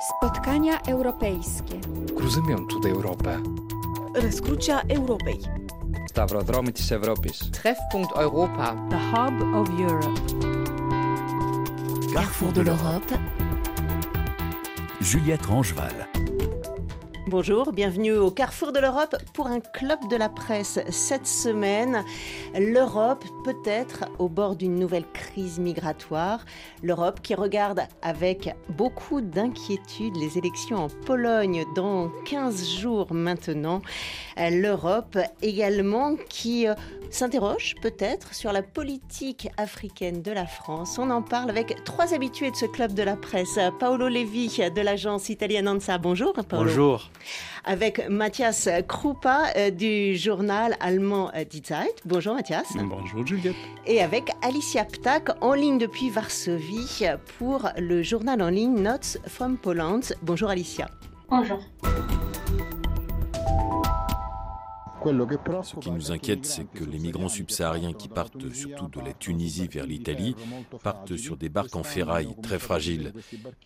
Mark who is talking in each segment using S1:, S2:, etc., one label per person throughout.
S1: Spotkania europejsche.
S2: Cruzymiam tutaj Europę.
S3: Rescrucia Europei.
S4: Stavrodromitis Europis.
S5: Treffpunkt Europa.
S6: The Hub of Europe.
S7: Carrefour de l'Europe.
S8: Juliette Rangeval.
S3: Bonjour, bienvenue au Carrefour de l'Europe pour un club de la presse. Cette semaine, l'Europe peut-être au bord d'une nouvelle crise migratoire. L'Europe qui regarde avec beaucoup d'inquiétude les élections en Pologne dans 15 jours maintenant. L'Europe également qui euh, s'interroge peut-être sur la politique africaine de la France. On en parle avec trois habitués de ce club de la presse. Paolo Levi de l'agence italienne ANSA. Bonjour Paolo.
S9: Bonjour.
S3: Avec Mathias Krupa euh, du journal allemand euh, Die Zeit. Bonjour Mathias.
S9: Bonjour Juliette.
S3: Et avec Alicia Ptak en ligne depuis Varsovie pour le journal en ligne Notes from Poland. Bonjour Alicia.
S10: Bonjour.
S11: Ce qui nous inquiète, c'est que les migrants subsahariens qui partent surtout de la Tunisie vers l'Italie partent sur des barques en ferraille très fragiles.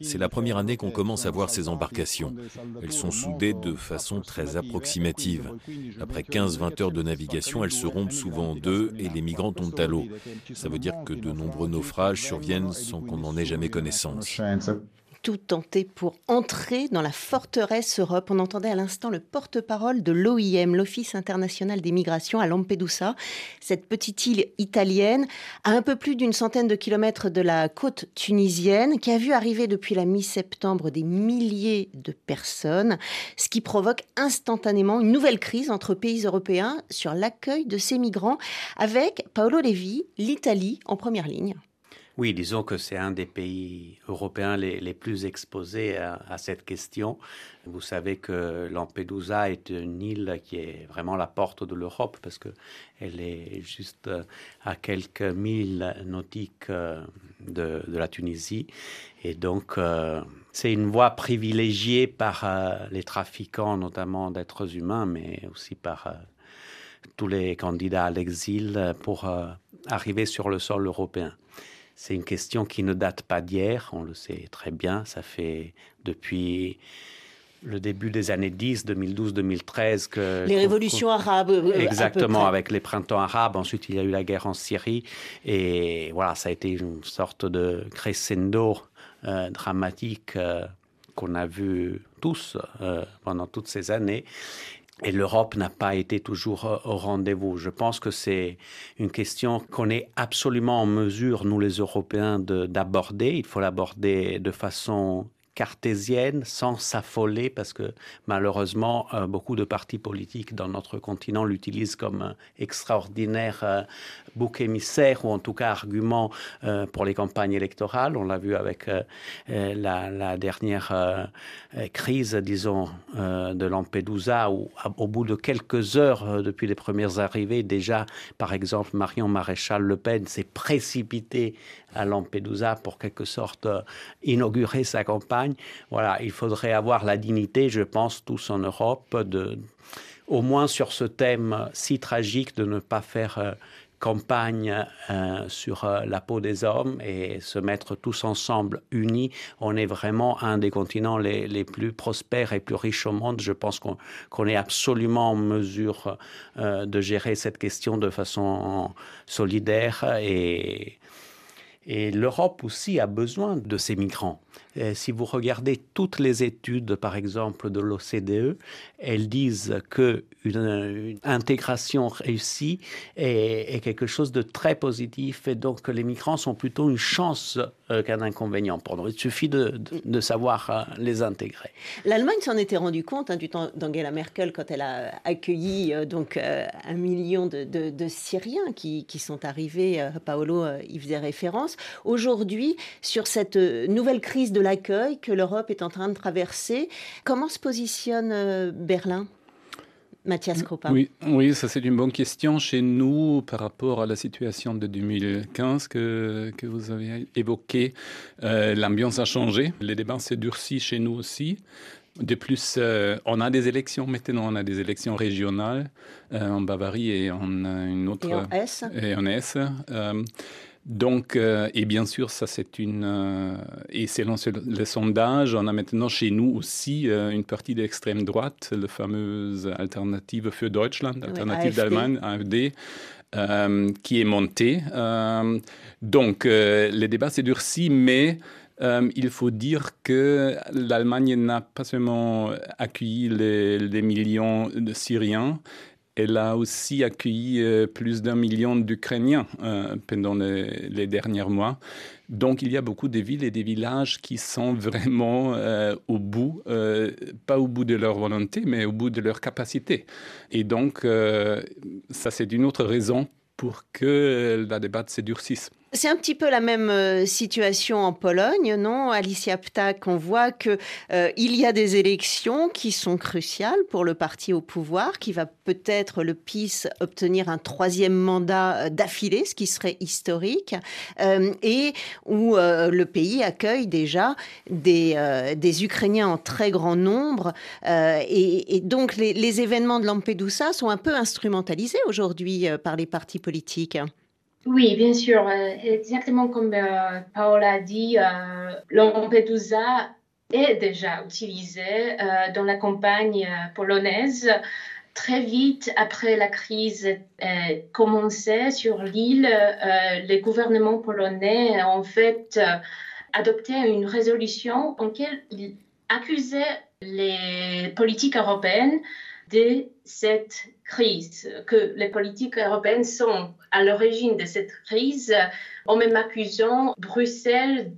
S11: C'est la première année qu'on commence à voir ces embarcations. Elles sont soudées de façon très approximative. Après 15-20 heures de navigation, elles se rompent souvent en deux et les migrants tombent à l'eau. Ça veut dire que de nombreux naufrages surviennent sans qu'on n'en ait jamais connaissance
S3: tout tenter pour entrer dans la forteresse Europe. On entendait à l'instant le porte-parole de l'OIM, l'Office international des migrations à Lampedusa, cette petite île italienne à un peu plus d'une centaine de kilomètres de la côte tunisienne, qui a vu arriver depuis la mi-septembre des milliers de personnes, ce qui provoque instantanément une nouvelle crise entre pays européens sur l'accueil de ces migrants, avec Paolo Levi, l'Italie en première ligne.
S9: Oui, disons que c'est un des pays européens les, plus exposés à, cette question. Vous savez que Lampedusa est une île qui est vraiment la porte de l'Europe parce que elle est juste à quelques milles nautiques euh, de, la Tunisie. Et donc, euh, c'est une voie privilégiée par euh, les trafiquants, notamment d'êtres humains, mais aussi par tous les candidats à l'exil pour arriver sur le sol européen. C'est une question qui ne date pas d'hier, on le sait très bien. Ça fait depuis le début des années 10, 2012, 2013 que
S3: les révolutions arabes. Euh,
S9: exactement, avec les printemps arabes. Ensuite, il y a eu la guerre en Syrie et voilà, ça a été une sorte de crescendo euh, dramatique euh, qu'on a vu tous pendant toutes ces années. Et l'Europe n'a pas été toujours euh, au rendez-vous. Je pense que c'est une question qu'on est absolument en mesure, nous les Européens, d'aborder. Il faut l'aborder de façon cartésienne sans s'affoler parce que malheureusement euh, beaucoup de partis politiques dans notre continent l'utilisent comme extraordinaire euh, bouc émissaire ou en tout cas argument euh, pour les campagnes électorales. On l'a vu avec la, dernière crise, disons, de Lampedusa où au bout de quelques heures depuis les premières arrivées, déjà par exemple Marion Maréchal Le Pen s'est précipitée à Lampedusa pour quelque sorte inaugurer sa campagne voilà, il faudrait avoir la dignité, je pense, tous en Europe, de, au moins sur ce thème si tragique, de ne pas faire euh, campagne euh, sur euh, la peau des hommes et se mettre tous ensemble unis. On est vraiment un des continents les, plus prospères et plus riches au monde. Je pense qu'on est absolument en mesure de gérer cette question de façon solidaire et, et l'Europe aussi a besoin de ces migrants. Euh, si vous regardez toutes les études, par exemple, de l'OCDE, elles disent que une, intégration réussie est, quelque chose de très positif et donc que les migrants sont plutôt une chance euh, qu'un inconvénient. Il suffit de, savoir euh, les intégrer.
S3: L'Allemagne s'en était rendu compte hein, du temps d'Angela Merkel quand elle a accueilli donc un million de, Syriens qui, qui, sont arrivés. Paolo y faisait référence. Aujourd'hui, sur cette nouvelle crise de l'accueil que l'Europe est en train de traverser. Comment se positionne euh, Berlin? Mathias Krupa.
S12: Oui, oui, ça c'est une bonne question chez nous par rapport à la situation de 2015 que, que vous avez évoqué. Euh, l'ambiance a changé, les débats s'est durci chez nous aussi. De plus, euh, on a des élections maintenant, on a des élections régionales en Bavarie et en une autre.
S3: Et en S.
S12: Et en S. Donc, euh, et bien sûr, ça c'est une. Euh, et selon le sondage, on a maintenant chez nous aussi euh, une partie d'extrême droite, la fameuse Alternative für Deutschland, Alternative d'Allemagne, AfD, qui est montée. donc, les débats s'est durci, mais. il faut dire que l'Allemagne n'a pas seulement accueilli les millions de Syriens, elle a aussi accueilli euh, plus d'un million d'Ukrainiens euh, pendant les, derniers mois. Donc il y a beaucoup de villes et des villages qui sont vraiment euh, au bout, pas au bout de leur volonté, mais au bout de leur capacité. Et donc ça c'est une autre raison pour que la débat se durcisse.
S3: C'est un petit peu la même euh, situation en Pologne, non, Alicia Ptak On voit que euh, il y a des élections qui sont cruciales pour le parti au pouvoir, qui va peut-être le PIS obtenir un troisième mandat euh, d'affilée, ce qui serait historique, et où le pays accueille déjà des, des Ukrainiens en très grand nombre, et, donc les, les événements de Lampedusa sont un peu instrumentalisés aujourd'hui par les partis politiques.
S5: Oui, bien sûr. Euh, exactement comme euh, Paola a dit, euh, Lampedusa est déjà utilisé dans la campagne polonaise. Très vite après la crise commençait sur l'île, les gouvernements polonais ont en fait adopté une résolution en laquelle ils accusaient les politiques européennes de cette crise, que les politiques européennes sont à l'origine de cette crise, en même accusant Bruxelles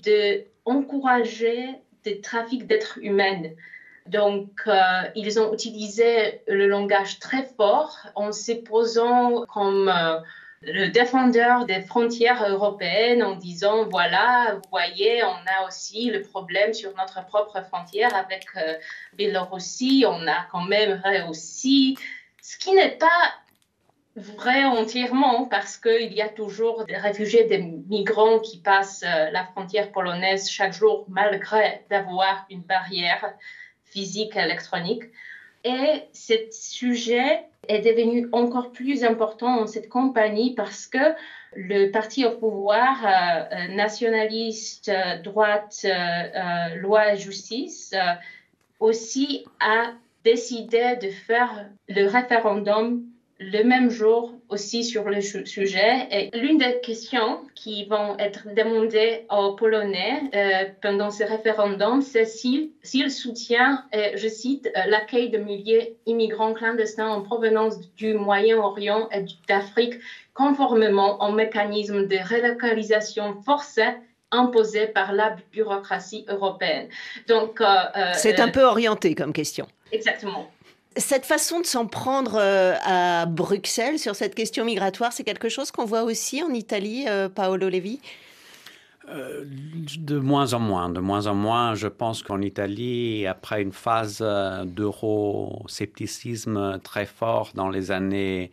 S5: d'encourager des trafics d'êtres humains. Donc, euh, ils ont utilisé le langage très fort en se posant comme euh, le défendeur des frontières européennes en disant, voilà, vous voyez, on a aussi le problème sur notre propre frontière avec euh, Biélorussie, on a quand même aussi, ce qui n'est pas vrai entièrement parce qu'il y a toujours des réfugiés, des migrants qui passent euh, la frontière polonaise chaque jour malgré d'avoir une barrière physique électronique. Et ce sujet est devenu encore plus important dans cette campagne parce que le parti au pouvoir, euh, euh, nationaliste, droite, loi et justice, aussi a décidé de faire le référendum le même jour aussi sur le sujet. Et l'une des questions qui vont être demandées aux Polonais euh, pendant ce référendum, c'est s'ils soutiennent, je cite, euh, l'accueil de milliers d'immigrants clandestins en provenance du Moyen-Orient et d'Afrique, conformément au mécanisme de relocalisation forcée imposé par la bureaucratie européenne.
S3: Donc, euh, c'est un peu orienté comme question.
S5: Exactement.
S3: Cette façon de s'en prendre euh, à Bruxelles sur cette question migratoire, c'est quelque chose qu'on voit aussi en Italie, euh, Paolo Levi?
S9: Euh, de moins en moins, de moins en moins. Je pense qu'en Italie, après une phase d'euroscepticisme très fort dans les années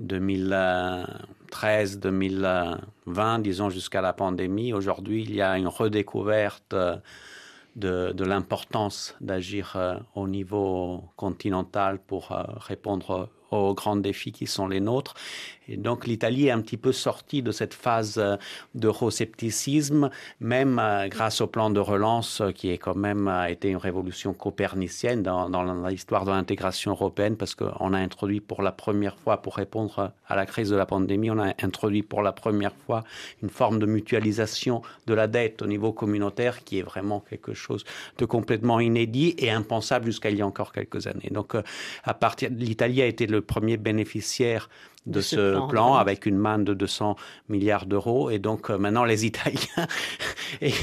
S9: 2013-2020, disons jusqu'à la pandémie, aujourd'hui, il y a une redécouverte de, l'importance d'agir euh, au niveau continental pour euh, répondre aux grands défis qui sont les nôtres. Et donc l'Italie est un petit peu sortie de cette phase euh, d'euroscepticisme, même euh, grâce au plan de relance euh, qui est quand même été une révolution copernicienne dans, l'histoire de l'intégration européenne parce qu'on a introduit pour la première fois, pour répondre à la crise de la pandémie, on a introduit pour la première fois une forme de mutualisation de la dette au niveau communautaire qui est vraiment quelque chose de complètement inédit et impensable jusqu'à il y a encore quelques années. Donc à partir l'Italie a été le premier bénéficiaire de, ce, plan, avec une manne de 200 milliards d'euros. Et donc euh, maintenant, les Italiens et,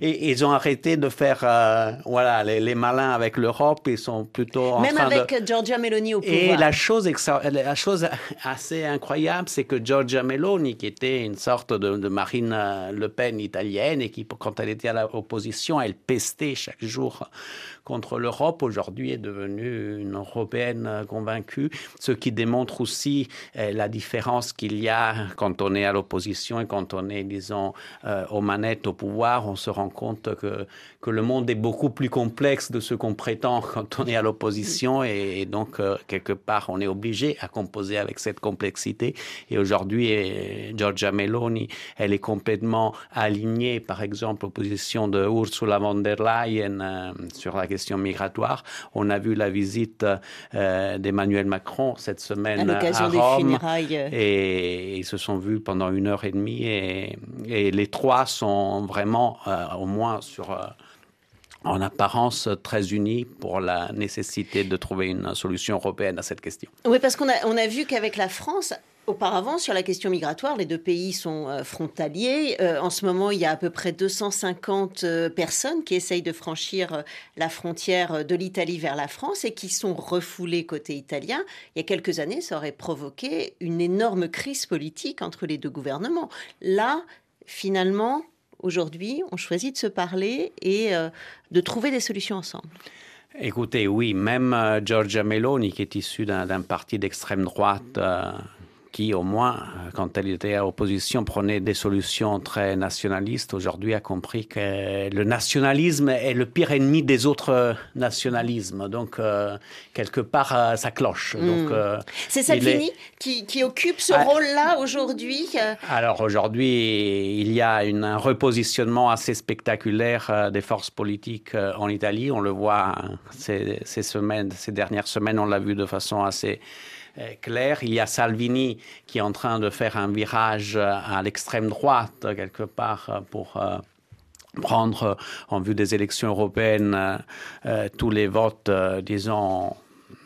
S9: ils ont arrêté de faire euh, voilà, les, malins avec l'Europe. Ils sont plutôt en
S3: Même
S9: train
S3: avec Giorgia Meloni au pouvoir.
S9: Et la chose, la chose assez incroyable, c'est que Giorgia Meloni, qui était une sorte de, de, Marine euh, Le Pen italienne, et qui, quand elle était à l'opposition, elle pestait chaque jour contre l'Europe, aujourd'hui est devenue une européenne convaincue, ce qui démontre aussi aussi la différence qu'il y a quand on est à l'opposition et quand on est, disons, aux manettes, au pouvoir. On se rend compte que, que le monde est beaucoup plus complexe de ce qu'on prétend quand on est à l'opposition et, donc, quelque part, on est obligé à composer avec cette complexité. Et aujourd'hui, Giorgia Meloni, elle est complètement alignée, par exemple, aux positions de Ursula von der Leyen sur la question migratoire. On a vu la visite euh, d'Emmanuel Macron cette semaine à, à Rome. Et ils se sont vus pendant une heure et demie et, et les trois sont vraiment, euh, au moins sur euh, en apparence très unis pour la nécessité de trouver une solution européenne à cette question.
S3: Oui, parce qu'on a, on a vu qu'avec la France, Auparavant, sur la question migratoire, les deux pays sont euh, frontaliers. Euh, en ce moment, il y a à peu près 250 euh, personnes qui essayent de franchir la frontière de l'Italie vers la France et qui sont refoulées côté italien. Il y a quelques années, ça aurait provoqué une énorme crise politique entre les deux gouvernements. Là, finalement, aujourd'hui, on choisit de se parler et de trouver des solutions ensemble.
S9: Écoutez, oui, même Giorgia Meloni, qui est issue d'un parti d'extrême droite, qui, au moins, euh, quand elle était à opposition, prenait des solutions très nationalistes, aujourd'hui a compris que le nationalisme est le pire ennemi des autres nationalismes. Donc, euh, quelque part, euh, ça cloche. Hmm.
S3: C'est Salvini qui, qui, occupe ce ah. rôle-là aujourd'hui
S9: Alors, aujourd'hui, il y a une, un repositionnement assez spectaculaire des forces politiques en Italie. On le voit hein, ces, ces semaines, ces dernières semaines, on l'a vu de façon assez clair. Il y a Salvini qui est en train de faire un virage à l'extrême droite, quelque part, pour euh, prendre en vue des élections européennes euh, tous les votes, euh, disons,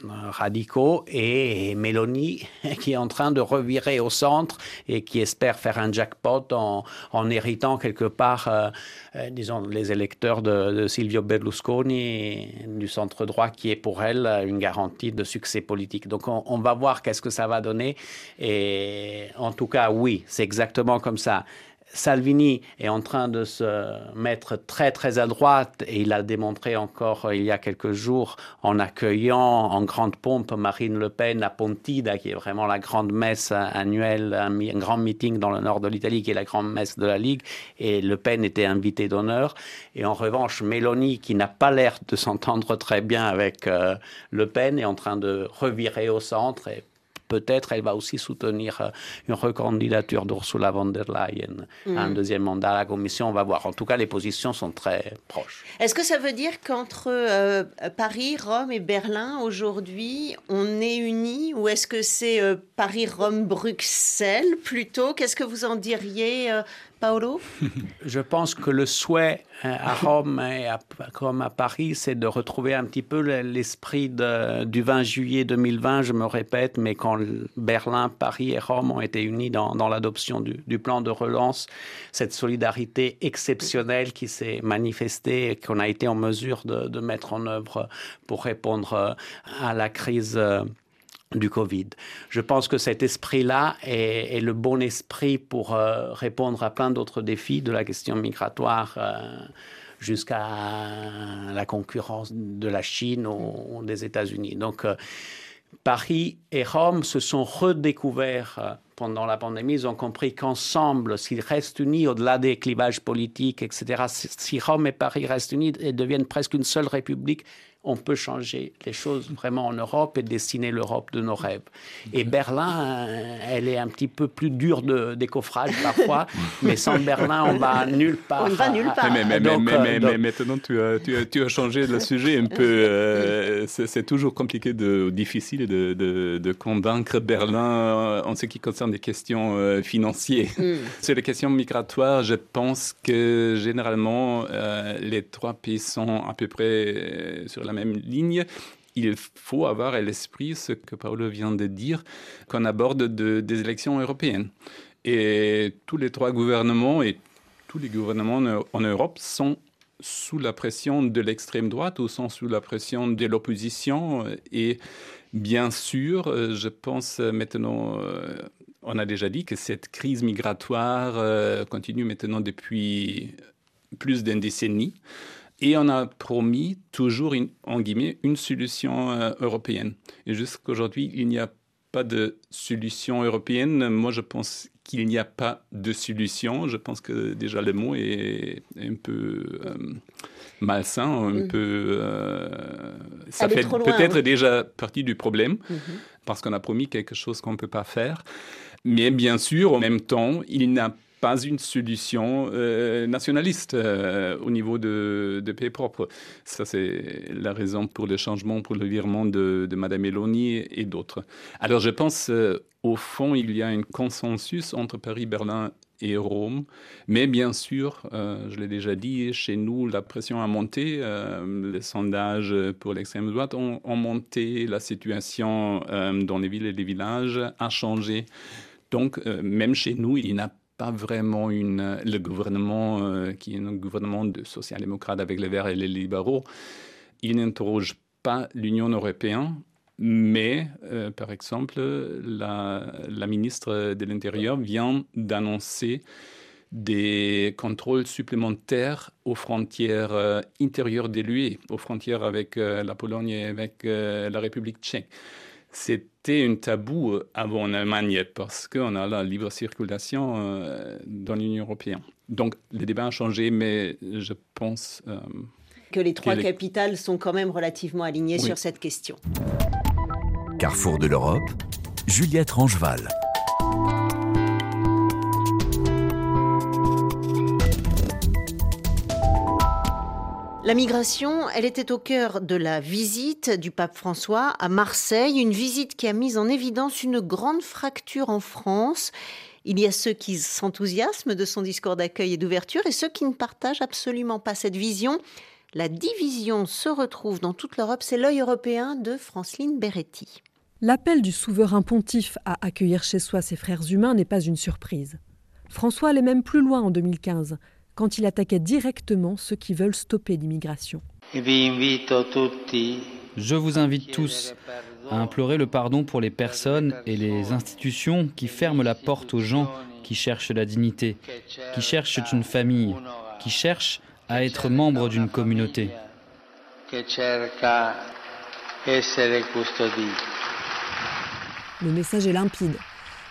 S9: radicaux et Mélanie qui est en train de revirer au centre et qui espère faire un jackpot en, héritant quelque part, euh, euh, disons, les électeurs de, de, Silvio Berlusconi du centre droit qui est pour elle une garantie de succès politique. Donc on, on va voir qu'est-ce que ça va donner et en tout cas oui, c'est exactement comme ça. Salvini est en train de se mettre très très à droite et il a démontré encore euh, il y a quelques jours en accueillant en grande pompe Marine Le Pen à Pontida, qui est vraiment la grande messe annuelle, un, grand meeting dans le nord de l'Italie, qui est la grande messe de la Ligue, et Le Pen était invité d'honneur. Et en revanche, Mélanie, qui n'a pas l'air de s'entendre très bien avec euh, Le Pen, est en train de revirer au centre et peut-être elle va aussi soutenir euh, une recandidature d'Ursula von der Leyen à un mm. deuxième mandat à la Commission. On va voir. En tout cas, les positions sont très proches.
S3: Est-ce que ça veut dire qu'entre euh, Paris, Rome et Berlin, aujourd'hui, on est unis Ou est-ce que c'est euh, Paris, Rome, Bruxelles plutôt? Qu'est-ce que vous en diriez Paolo
S9: Je pense que le souhait hein, à Rome et à, comme à Paris, c'est de retrouver un petit peu l'esprit du 20 juillet 2020, je me répète, mais quand Berlin, Paris et Rome ont été unis dans, l'adoption du, plan de relance, cette solidarité exceptionnelle qui s'est manifestée et qu'on a été en mesure de, de, mettre en œuvre pour répondre à la crise du Covid. Je pense que cet esprit-là est, le bon esprit pour euh, répondre à plein d'autres défis de la question migratoire euh, jusqu'à la concurrence de la Chine ou, des États-Unis. Donc, euh, Paris et Rome se sont redécouverts pendant la pandémie. Ils ont compris qu'ensemble, s'ils restent unis au-delà des clivages politiques, etc., si Rome et Paris restent unis et deviennent presque une seule république, on peut changer les choses vraiment en Europe et dessiner l'Europe de nos rêves. Et Berlin, euh, elle est un petit peu plus dure de décoffrage parfois, mais sans Berlin, on va nulle part.
S3: On va nulle part.
S12: Mais, mais, mais, mais maintenant, tu as, tu, as, tu as, changé le sujet un peu. Euh, c'est toujours compliqué, de, difficile de, de, de, convaincre Berlin en ce qui concerne les questions euh, financières. Mm. Sur les questions migratoires, je pense que généralement, les trois pays sont à peu près sur la même ligne, il faut avoir à l'esprit ce que Paolo vient de dire, qu'on aborde des élections européennes. Et tous les trois gouvernements et tous les gouvernements en Europe sont sous la pression de l'extrême droite ou sont sous la pression de l'opposition. Et bien sûr, je pense maintenant, euh, on a déjà dit que cette crise migratoire euh, continue maintenant depuis plus d'une décennie. Et on a promis toujours, en guillemets, une solution euh, européenne. Et jusqu'à aujourd'hui, il n'y a pas de solution européenne. Moi, je pense qu'il n'y a pas de solution. Je pense que déjà le mot est un peu euh, malsain, un peu. Euh, ça fait peut-être déjà partie du problème, mm-hmm. parce qu'on a promis quelque chose qu'on ne peut pas faire. Mais bien sûr, en même temps, il n'a pas une solution euh, nationaliste euh, au niveau de, de, pays propres. Ça, c'est la raison pour le changement, pour le virement de, de Mme Meloni et d'autres. Alors, je pense, euh, au fond, il y a un consensus entre Paris, Berlin et Rome. Mais bien sûr, je l'ai déjà dit, chez nous, la pression a monté. les sondages pour l'extrême droite ont, ont, monté. La situation dans les villes et les villages a changé. Donc, même chez nous, il n'a pas vraiment une, le gouvernement euh, qui est un gouvernement de social-démocrates avec les Verts et les libéraux. Il n'interroge pas l'Union européenne, mais euh, par exemple, la, la ministre de l'Intérieur vient d'annoncer des contrôles supplémentaires aux frontières euh, intérieures de l'UE, aux frontières avec la Pologne et avec la République tchèque. C'était un tabou euh, avant en Allemagne parce qu'on a la libre circulation euh, dans l'Union européenne. Donc les débats ont changé, mais je pense...
S3: Euh, que les trois capitales sont quand même relativement alignées sur cette question.
S7: Carrefour de l'Europe, Juliette Rangeval.
S3: La migration, elle était au cœur de la visite du pape François à Marseille, une visite qui a mis en évidence une grande fracture en France. Il y a ceux qui s'enthousiasment de son discours d'accueil et d'ouverture et ceux qui ne partagent absolument pas cette vision. La division se retrouve dans toute l'Europe, c'est l'œil européen de Franceline Beretti.
S8: L'appel du souverain pontife à accueillir chez soi ses frères humains n'est pas une surprise. François allait même plus loin en 2015 quand il attaquait directement ceux qui veulent stopper l'immigration.
S4: Je vous invite tous à implorer le pardon pour les personnes et les institutions qui ferment la porte aux gens qui cherchent la dignité, qui cherchent une famille, qui cherchent à être membres d'une communauté.
S8: Le message est limpide.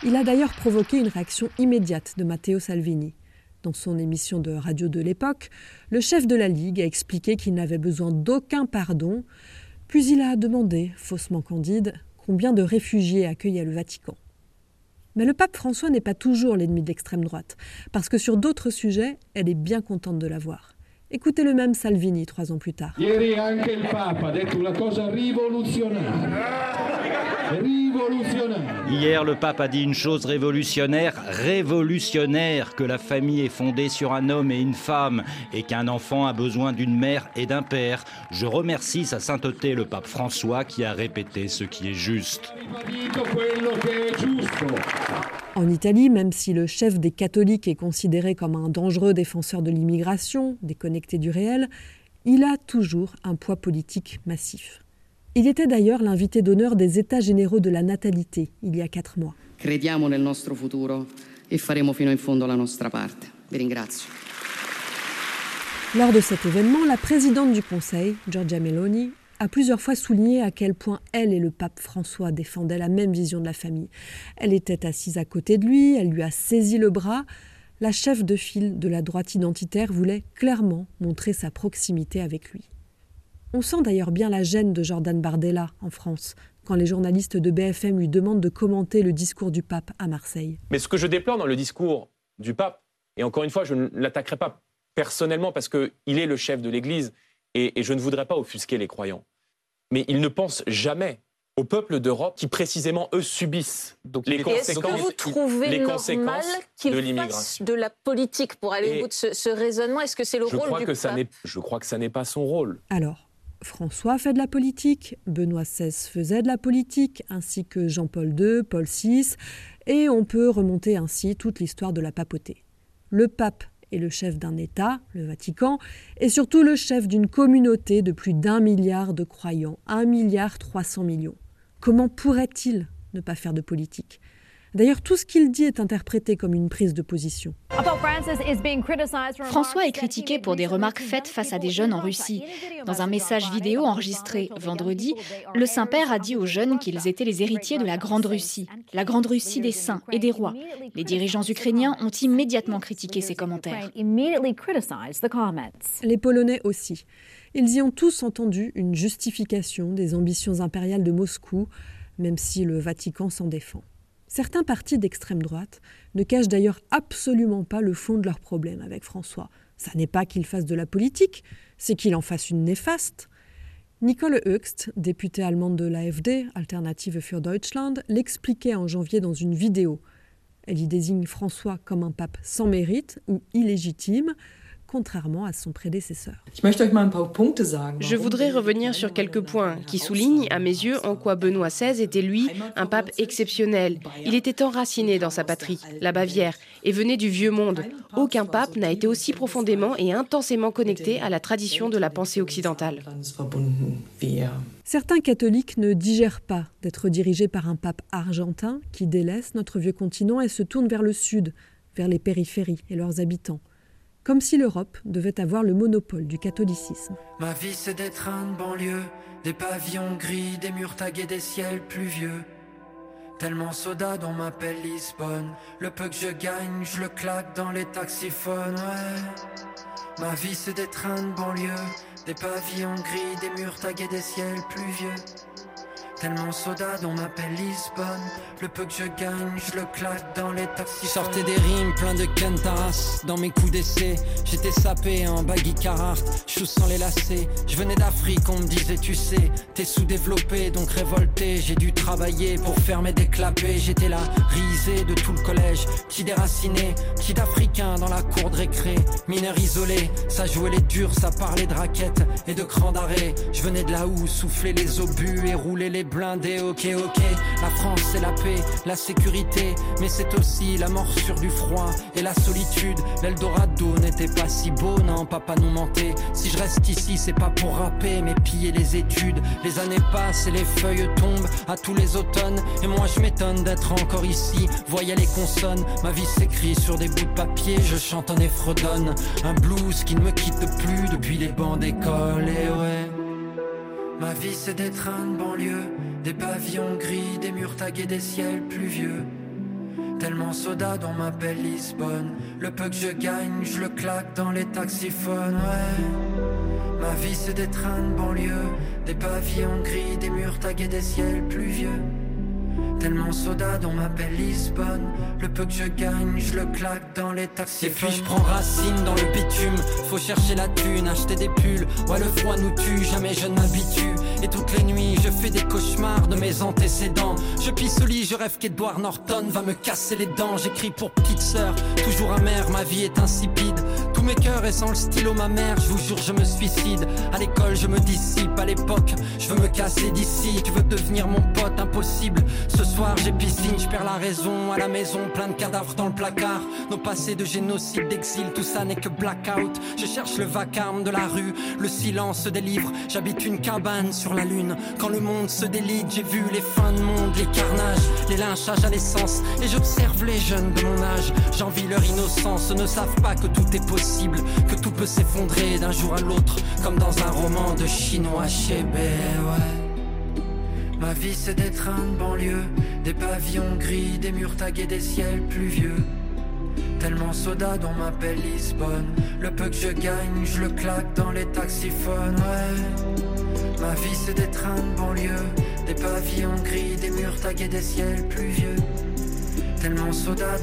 S8: Il a d'ailleurs provoqué une réaction immédiate de Matteo Salvini. Dans son émission de radio de l'époque, le chef de la Ligue a expliqué qu'il n'avait besoin d'aucun pardon, puis il a demandé, faussement candide, combien de réfugiés accueillait le Vatican. Mais le pape François n'est pas toujours l'ennemi de l'extrême droite, parce que sur d'autres sujets, elle est bien contente de l'avoir. Écoutez le même Salvini trois ans plus tard.
S10: Hier, le pape a dit une chose révolutionnaire, révolutionnaire, que la famille est fondée sur un homme et une femme et qu'un enfant a besoin d'une mère et d'un père. Je remercie sa sainteté le pape François qui a répété ce qui est juste.
S8: En Italie, même si le chef des catholiques est considéré comme un dangereux défenseur de l'immigration, déconnecté du réel, il a toujours un poids politique massif. Il était d'ailleurs l'invité d'honneur des États généraux de la natalité il y a quatre mois.
S13: Crediamo nel nostro futuro e faremo fino in fondo la nostra parte. Vi ringrazio.
S8: Lors de cet événement, la présidente du Conseil, Giorgia Meloni, a plusieurs fois souligné à quel point elle et le pape François défendaient la même vision de la famille. Elle était assise à côté de lui, elle lui a saisi le bras. La chef de file de la droite identitaire voulait clairement montrer sa proximité avec lui. On sent d'ailleurs bien la gêne de Jordan Bardella en France, quand les journalistes de BFM lui demandent de commenter le discours du pape à Marseille.
S14: Mais ce que je déplore dans le discours du pape, et encore une fois, je ne l'attaquerai pas personnellement parce qu'il est le chef de l'Église et, je ne voudrais pas offusquer les croyants, mais il ne pense jamais au peuple d'Europe qui précisément eux subissent
S15: Donc, les conséquences. Est-ce que vous trouvez les normal qu'il fasse de la politique pour aller au bout de ce, raisonnement? Est-ce que c'est le rôle du
S14: que
S15: pape?
S14: Je crois que ça n'est pas son rôle.
S8: Alors, François fait de la politique, Benoît XVI faisait de la politique, ainsi que Jean-Paul II, Paul VI, et on peut remonter ainsi toute l'histoire de la papauté. Le pape est le chef d'un État, le Vatican, et surtout le chef d'une communauté de plus d'un milliard de croyants, un milliard trois cents millions. Comment pourrait-il ne pas faire de politique? D'ailleurs, tout ce qu'il dit est interprété comme une prise de position.
S1: François est critiqué pour des remarques faites face à des jeunes en Russie. Dans un message vidéo enregistré vendredi, le Saint-Père a dit aux jeunes qu'ils étaient les héritiers de la Grande Russie, la Grande Russie des saints et des rois. Les dirigeants ukrainiens ont immédiatement critiqué ces commentaires.
S8: Les Polonais aussi. Ils y ont tous entendu une justification des ambitions impériales de Moscou, même si le Vatican s'en défend. Certains partis d'extrême droite ne cachent d'ailleurs absolument pas le fond de leurs problèmes avec François. Ça n'est pas qu'il fasse de la politique, c'est qu'il en fasse une néfaste. Nicole Höchst, députée allemande de l'AfD, Alternative für Deutschland, l'expliquait en janvier dans une vidéo. Elle y désigne François comme un pape sans mérite ou illégitime, contrairement à son prédécesseur.
S16: Je voudrais revenir sur quelques points qui soulignent, à mes yeux, en quoi Benoît XVI était, lui, un pape exceptionnel. Il était enraciné dans sa patrie, la Bavière, et venait du vieux monde. Aucun pape n'a été aussi profondément et intensément connecté à la tradition de la pensée occidentale.
S8: Certains catholiques ne digèrent pas d'être dirigés par un pape argentin qui délaisse notre vieux continent et se tourne vers le sud, vers les périphéries et leurs habitants comme si l'Europe devait avoir le monopole du catholicisme.
S17: Ma vie c'est des trains de banlieue, des pavillons gris, des murs tagués, des ciels pluvieux. Tellement soda dont m'appelle Lisbonne. Le peu que je gagne, je le claque dans les taxiphones, ouais. Ma vie c'est des trains de banlieue, des pavillons gris, des murs tagués, des ciels pluvieux. Tellement soda on m'appelle Lisbonne. Le peu que je gagne, je le claque dans les taxis. Sortez des rimes plein de Kentaras Dans mes coups d'essai, j'étais sapé en baggy Carhartt Chou sans les lacets, je venais d'Afrique On me disait tu sais, t'es sous-développé Donc révolté, j'ai dû travailler Pour faire mes déclapés. J'étais là, risé de tout le collège. Petit déraciné, petit d'Africain Dans la cour de récré, mineur isolé Ça jouait les durs, ça parlait de raquettes Et de crans d'arrêt. Je venais de là où souffler les obus Et rouler les blindé, ok, ok. La France, c'est la paix, la sécurité, mais c'est aussi la morsure du froid et la solitude. L'Eldorado n'était pas si beau, non, papa nous mentait. Si je reste ici, c'est pas pour rapper, mais piller les études. Les années passent et les feuilles tombent à tous les automnes. Et moi, je m'étonne d'être encore ici. Voyez les consonnes, ma vie s'écrit sur des bouts de papier. Je chante en effredonne, un blues qui ne me quitte plus depuis les bancs d'école, et ouais. Ma vie c'est des trains de banlieue, des pavillons gris, des murs tagués, des ciels pluvieux. Tellement soda dont m'appelle Lisbonne. Le peu que je gagne, je le claque dans les taxiphones, ouais. Ma vie c'est des trains de banlieue, des pavillons gris, des murs tagués, des ciels pluvieux. Tellement soda on m'appelle Lisbonne. Le peu que je gagne, je le claque dans les taxis. Et puis je prends racine dans le bitume. Faut chercher la thune, acheter des pulls. Ouais le froid nous tue, jamais je ne m'habitue. Et toutes les nuits je fais des cauchemars de mes antécédents. Je pisse au lit, je rêve qu'Edward Norton va me casser les dents. J'écris pour petite sœur, toujours amère, ma vie est insipide mes cœurs et sans le stylo ma mère, je vous jure je me suicide À l'école je me dissipe, à l'époque je veux me casser d'ici Tu veux devenir mon pote, impossible soir j'ai piscine, je perds la raison à la maison, plein de cadavres dans le placard. Nos passés de génocide, d'exil, tout ça n'est que blackout. Je cherche le vacarme de la rue, le silence des livres. J'habite une cabane sur la lune. Quand le monde se délite, j'ai vu les fins de monde, les carnages, les lynchages à l'essence. Et j'observe les jeunes de mon âge. J'envie leur innocence, ne savent pas que tout est possible, que tout peut s'effondrer d'un jour à l'autre, comme dans un roman de chinois chez ouais. Ma vie c'est des trains de banlieue, des pavillons gris, des murs tagués, des ciels pluvieux. Tellement soda dont m'appelle Lisbonne. Le peu que je gagne, je le claque dans les taxiphones, ouais. Ma vie c'est des trains de banlieue, des pavillons gris, des murs tagués, des ciels pluvieux. Tellement soda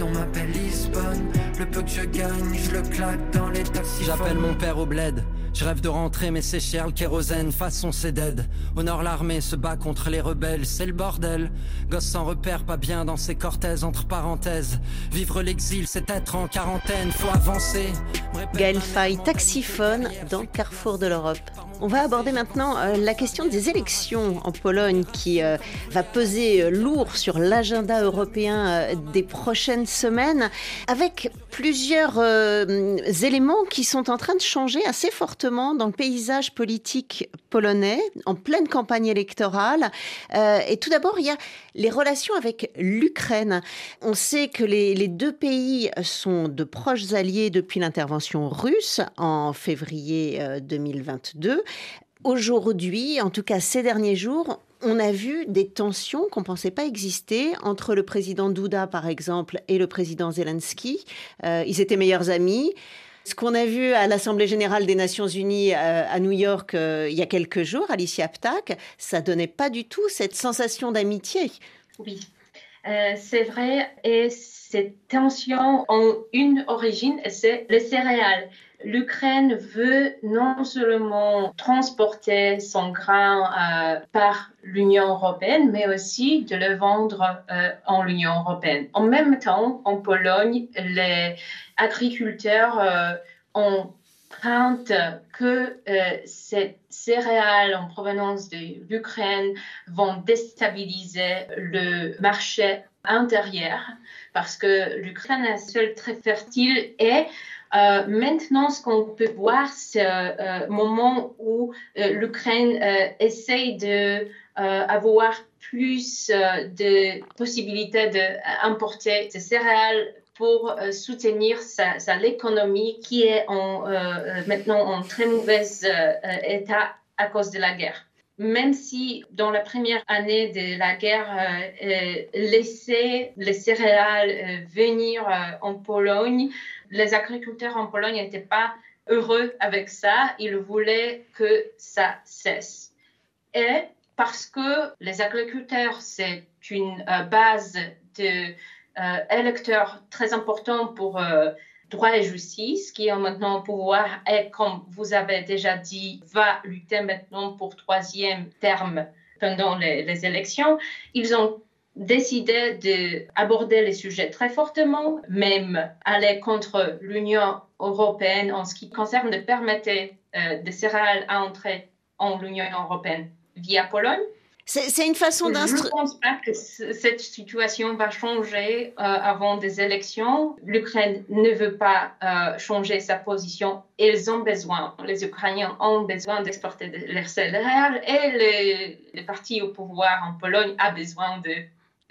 S17: Lisbonne. Le peu que je gagne, je le claque dans les taxis. J'appelle mon père au bled. Je rêve de rentrer, mais c'est cher le kérosène, façon c'est dead. Au nord, l'armée se bat contre les rebelles, c'est le bordel. Gosse sans repère, pas bien dans ses cortèses, entre parenthèses. Vivre l'exil, c'est être en quarantaine, faut avancer.
S3: Gaël Faye, taxiphone dans Carrefour de l'Europe. On va aborder maintenant euh, la question des élections en Pologne qui euh, va peser euh, lourd sur l'agenda européen des prochaines semaines avec plusieurs éléments qui sont en train de changer assez fortement dans le paysage politique polonais en pleine campagne électorale. et tout d'abord, il y a les relations avec l'Ukraine. On sait que les, les deux pays sont de proches alliés depuis l'intervention russe en février 2022. Aujourd'hui, en tout cas ces derniers jours, on a vu des tensions qu'on ne pensait pas exister entre le président Duda, par exemple, et le président Zelensky. Euh, ils étaient meilleurs amis. Ce qu'on a vu à l'Assemblée générale des Nations unies euh, à New York euh, il y a quelques jours, Alicia Ptak, ça donnait pas du tout cette sensation d'amitié.
S5: Oui, c'est vrai. Et ces tensions ont une origine, c'est les céréales l'Ukraine veut non seulement transporter son grain euh, par l'Union européenne, mais aussi de le vendre euh, en l'Union européenne. En même temps, en Pologne, les agriculteurs euh, ont crainte que ces céréales en provenance de l'Ukraine vont déstabiliser le marché intérieur parce que l'Ukraine est seule très fertile et euh, maintenant, ce qu'on peut voir, c'est un euh, moment où euh, l'Ukraine essaye d'avoir plus de possibilités d'importer des céréales pour soutenir sa, l'économie qui est en, maintenant en très mauvais état à cause de la guerre même si dans la première année de la guerre, euh, laisser les céréales venir en Pologne, les agriculteurs en Pologne n'étaient pas heureux avec ça. Ils voulaient que ça cesse. Et parce que les agriculteurs, c'est une euh, base d'électeurs euh, très importante pour euh, droit et justice, qui ont maintenant pouvoir et, comme vous avez déjà dit, va lutter maintenant pour troisième terme pendant les, élections. Ils ont décidé d'aborder les sujets très fortement, même aller contre l'Union européenne en ce qui concerne de permettre euh, des céréales à entrer en l'Union européenne via Pologne.
S3: C'est une façon d'instruire.
S5: Je ne pense pas que cette situation va changer euh, avant des élections. L'Ukraine ne veut pas euh, changer sa position. Ils ont besoin, les Ukrainiens ont besoin d'exporter leurs céréales et les, les partis au pouvoir en Pologne ont besoin de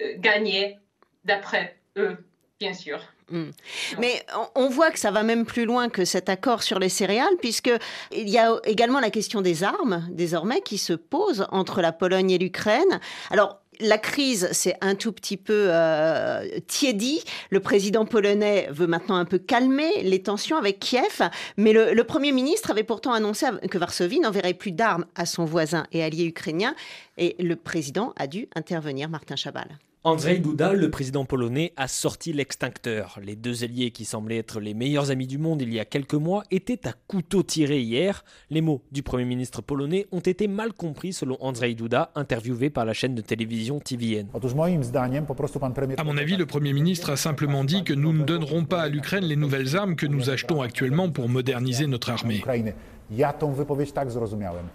S5: euh, gagner d'après eux, bien sûr.
S3: Hmm. Mais on voit que ça va même plus loin que cet accord sur les céréales, puisqu'il y a également la question des armes, désormais, qui se pose entre la Pologne et l'Ukraine. Alors, la crise s'est un tout petit peu euh, tiédie. Le président polonais veut maintenant un peu calmer les tensions avec Kiev, mais le, le Premier ministre avait pourtant annoncé que Varsovie n'enverrait plus d'armes à son voisin et allié ukrainien, et le président a dû intervenir, Martin Chabal.
S18: Andrzej Duda, le président polonais, a sorti l'extincteur. Les deux alliés qui semblaient être les meilleurs amis du monde il y a quelques mois étaient à couteau tiré hier. Les mots du Premier ministre polonais ont été mal compris selon Andrzej Duda, interviewé par la chaîne de télévision TVN.
S19: À mon avis, le Premier ministre a simplement dit que nous ne donnerons pas à l'Ukraine les nouvelles armes que nous achetons actuellement pour moderniser notre armée.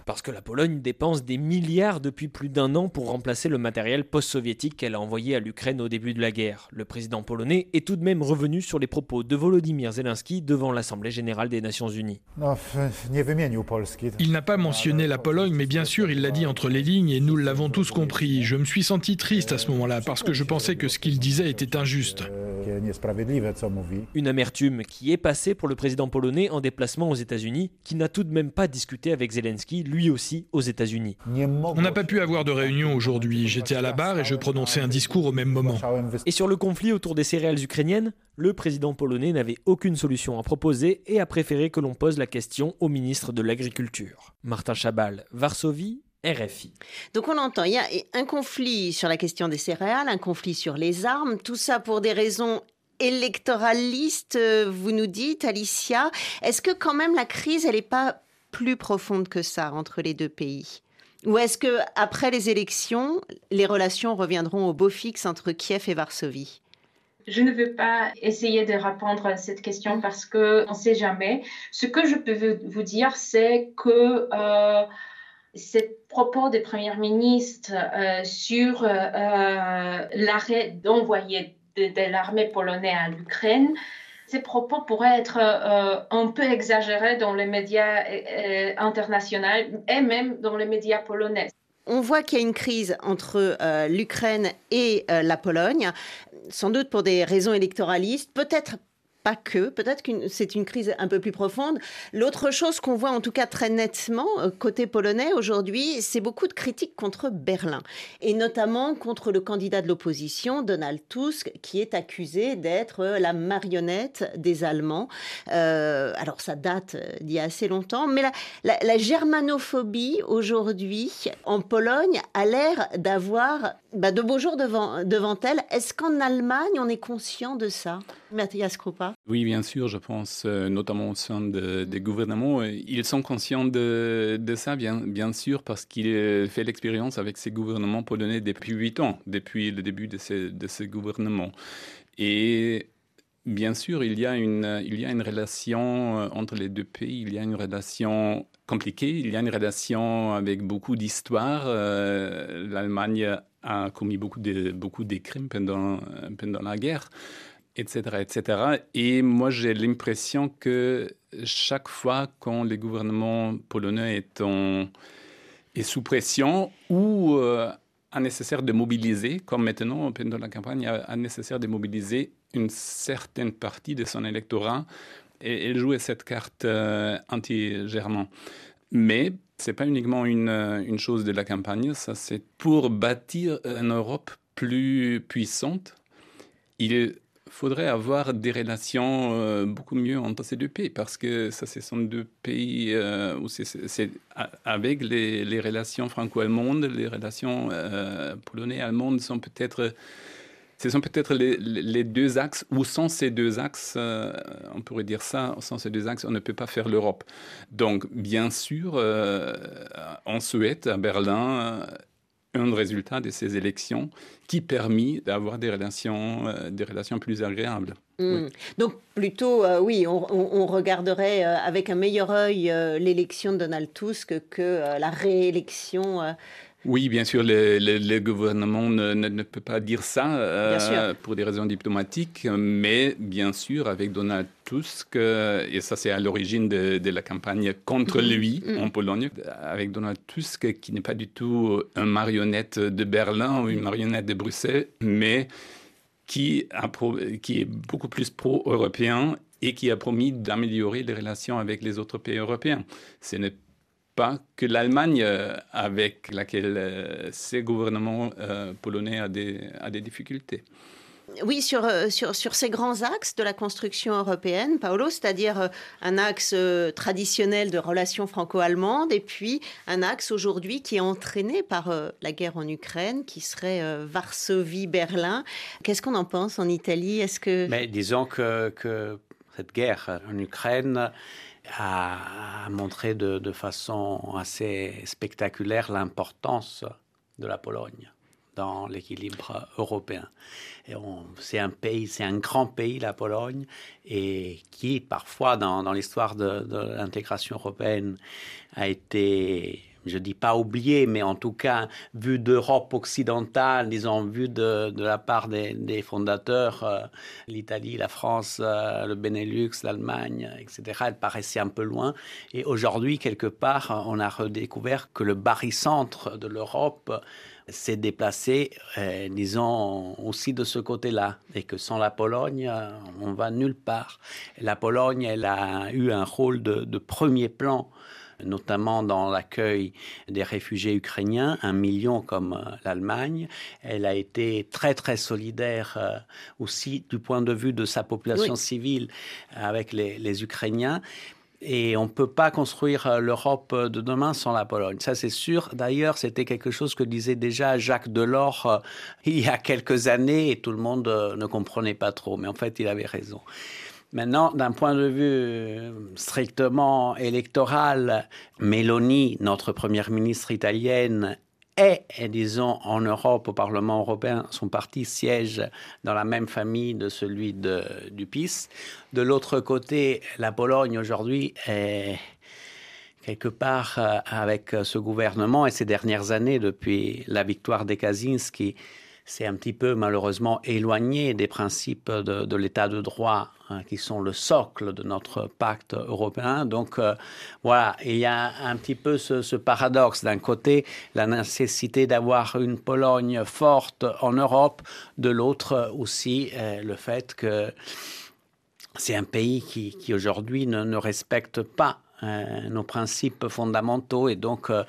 S18: Parce que la Pologne dépense des milliards depuis plus d'un an pour remplacer le matériel post-soviétique qu'elle a envoyé à l'Ukraine au début de la guerre. Le président polonais est tout de même revenu sur les propos de Volodymyr Zelensky devant l'Assemblée générale des Nations unies.
S19: Il n'a pas mentionné la Pologne, mais bien sûr, il l'a dit entre les lignes et nous l'avons tous compris. Je me suis senti triste à ce moment-là parce que je pensais que ce qu'il disait était injuste.
S18: Une amertume qui est passée pour le président polonais en déplacement aux États-Unis, qui n'a tout de même pas discuté avec Zelensky, lui aussi aux États-Unis.
S19: On n'a pas pu avoir de réunion aujourd'hui. J'étais à la barre et je prononçais un discours au même moment.
S18: Et sur le conflit autour des céréales ukrainiennes, le président polonais n'avait aucune solution à proposer et a préféré que l'on pose la question au ministre de l'Agriculture. Martin Chabal, Varsovie, RFI.
S3: Donc on entend, il y a un conflit sur la question des céréales, un conflit sur les armes, tout ça pour des raisons électoralistes, euh, vous nous dites, Alicia. Est-ce que quand même la crise, elle n'est pas plus profonde que ça entre les deux pays? Ou est-ce que après les élections, les relations reviendront au beau fixe entre Kiev et Varsovie?
S5: Je ne veux pas essayer de répondre à cette question parce qu'on ne sait jamais. Ce que je peux vous dire, c'est que euh, ces propos des premiers ministres euh, sur euh, l'arrêt d'envoyer de, l'armée polonaise à l'Ukraine, ces propos pourraient être un peu exagérés dans les médias internationaux et même dans les médias polonais.
S3: On voit qu'il y a une crise entre l'Ukraine et la Pologne sans doute pour des raisons électoralistes, peut-être pas que, peut-être que c'est une crise un peu plus profonde. L'autre chose qu'on voit en tout cas très nettement euh, côté polonais aujourd'hui, c'est beaucoup de critiques contre Berlin, et notamment contre le candidat de l'opposition, Donald Tusk, qui est accusé d'être la marionnette des Allemands. Euh, alors ça date d'il y a assez longtemps, mais la germanophobie aujourd'hui en Pologne a l'air d'avoir bah, de beaux jours devant, elle. Est-ce qu'en Allemagne, on est conscient de ça Mathias Krupa?
S12: Oui, bien sûr, je pense, euh, notamment au sein des gouvernements. Euh, ils sont conscients de, ça, bien, sûr, parce qu'il euh, fait l'expérience avec ces gouvernements polonais depuis huit ans, depuis le début de ces, de ces gouvernements. Et Bien sûr, il y, a une, il y a une relation entre les deux pays, il y a une relation compliquée, il y a une relation avec beaucoup d'histoire. L'Allemagne a commis beaucoup de, beaucoup de crimes pendant, pendant la guerre, etc. etc. Et moi, j'ai l'impression que chaque fois quand le gouvernement polonais est, en, est sous pression ou euh, a nécessaire de mobiliser, comme maintenant pendant la campagne, a, nécessaire de mobiliser une certaine partie de son électorat et, jouer cette carte euh, anti-germain. Mais c'est pas uniquement une, une, chose de la campagne, ça c'est pour bâtir une Europe plus puissante. Il faudrait avoir des relations euh, beaucoup mieux entre ces deux pays parce que ça, ce sont deux pays euh, où c'est avec les, les relations franco-allemandes, les relations euh, polonais-allemandes sont peut-être ce sont peut-être les, deux axes, ou sans ces deux axes, euh, on pourrait dire ça, sans ces deux axes, on ne peut pas faire l'Europe. Donc, bien sûr, euh, on souhaite à Berlin euh, un résultat de ces élections qui permet d'avoir des relations, des relations plus agréables.
S3: Hmm. Donc plutôt, oui, on, regarderait avec un meilleur œil l'élection de Donald Tusk que la réélection
S12: oui, bien sûr, le, gouvernement ne, peut pas dire ça euh, pour des raisons diplomatiques, mais bien sûr, avec Donald Tusk, euh, et ça c'est à l'origine de, la campagne contre mm-hmm. lui mm-hmm. en Pologne, avec Donald Tusk qui n'est pas du tout un marionnette de Berlin ou une marionnette de Bruxelles, mais qui, qui est beaucoup plus pro-européen et qui a promis d'améliorer les relations avec les autres pays européens. Ce n'est que l'Allemagne, euh, avec laquelle euh, ces gouvernements euh, polonais a des, a des difficultés.
S3: Oui, sur, sur, sur, ces grands axes de la construction européenne, Paolo, c'est-à-dire un axe traditionnel de relations franco-allemandes et puis un axe aujourd'hui qui est entraîné par la guerre en Ukraine, qui serait Varsovie-Berlin. Qu'est-ce qu'on en pense en Italie? Est-ce que...
S9: Mais disons que, que cette guerre en Ukraine a, montré de, façon assez spectaculaire l'importance de la Pologne dans l'équilibre européen. C'est un pays, c'est un grand pays, la Pologne, et qui parfois dans, l'histoire de l'intégration européenne a été je dis pas oublié, mais en tout cas, vu d'Europe occidentale, disons, vu de, de la part des, fondateurs, euh, l'Italie, la France, euh, le Benelux, l'Allemagne, etc., elle paraissait un peu loin. Et aujourd'hui, quelque part, on a redécouvert que le barycentre de l'Europe s'est déplacé, euh, disons, aussi de ce côté-là. Et que sans la Pologne, on va nulle part. La Pologne, elle a eu un rôle de premier plan notamment dans l'accueil des réfugiés ukrainiens, un million comme euh, l'Allemagne. Elle a été très très solidaire euh, aussi du point de vue de sa population civile avec les, Ukrainiens. Et on ne peut pas construire euh, l'Europe de demain sans la Pologne. Ça, c'est sûr. D'ailleurs, c'était quelque chose que disait déjà Jacques Delors il y a quelques années et tout le monde ne comprenait pas trop. Mais en fait, il avait raison. Maintenant, d'un point de vue euh, strictement électoral, Meloni, notre première ministre italienne, et, disons, en Europe, au Parlement européen, son parti siège dans la même famille de celui de, du PIS. De l'autre côté, la Pologne aujourd'hui est quelque part euh, avec ce gouvernement et ces dernières années, depuis la victoire des Kaczynski, c'est un petit peu malheureusement éloigné des principes de, l'état de droit hein, qui sont le socle de notre pacte européen. Donc euh, voilà, il y a un petit peu ce, paradoxe. D'un côté, la nécessité d'avoir une Pologne forte en Europe, de l'autre aussi euh, le fait que c'est un pays qui, aujourd'hui ne, respecte pas nos principes fondamentaux et donc euh,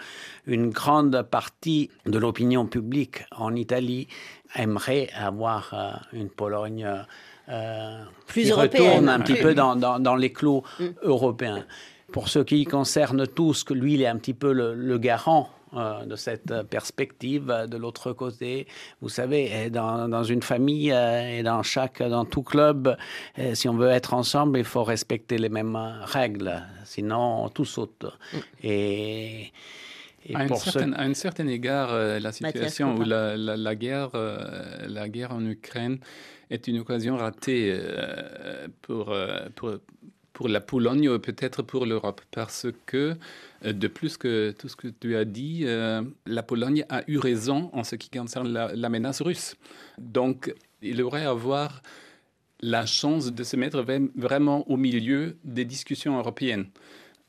S9: une grande partie de l'opinion publique en Italie aimerait avoir euh, une Pologne
S3: plus
S9: qui
S3: européenne.
S9: retourne un petit peu dans, dans, les clous mm. européens. Pour ce qui concerne que lui, il est un petit peu le garant euh, de cette perspective. De l'autre côté, vous savez, dans, dans une famille euh, et dans chaque, dans tout club, euh, si on veut être ensemble, il faut respecter les mêmes règles, sinon tout saute. Mm. Et
S12: à, un certain, égard, la situation où la, la, guerre, la guerre en Ukraine est une occasion ratée pour, pour, pour la Pologne ou peut-être pour l'Europe, parce que euh, de plus que tout ce que tu as dit, euh, la Pologne a eu raison en ce qui concerne la, menace russe. Donc, il devrait avoir la chance de se mettre vraiment au milieu des discussions européennes.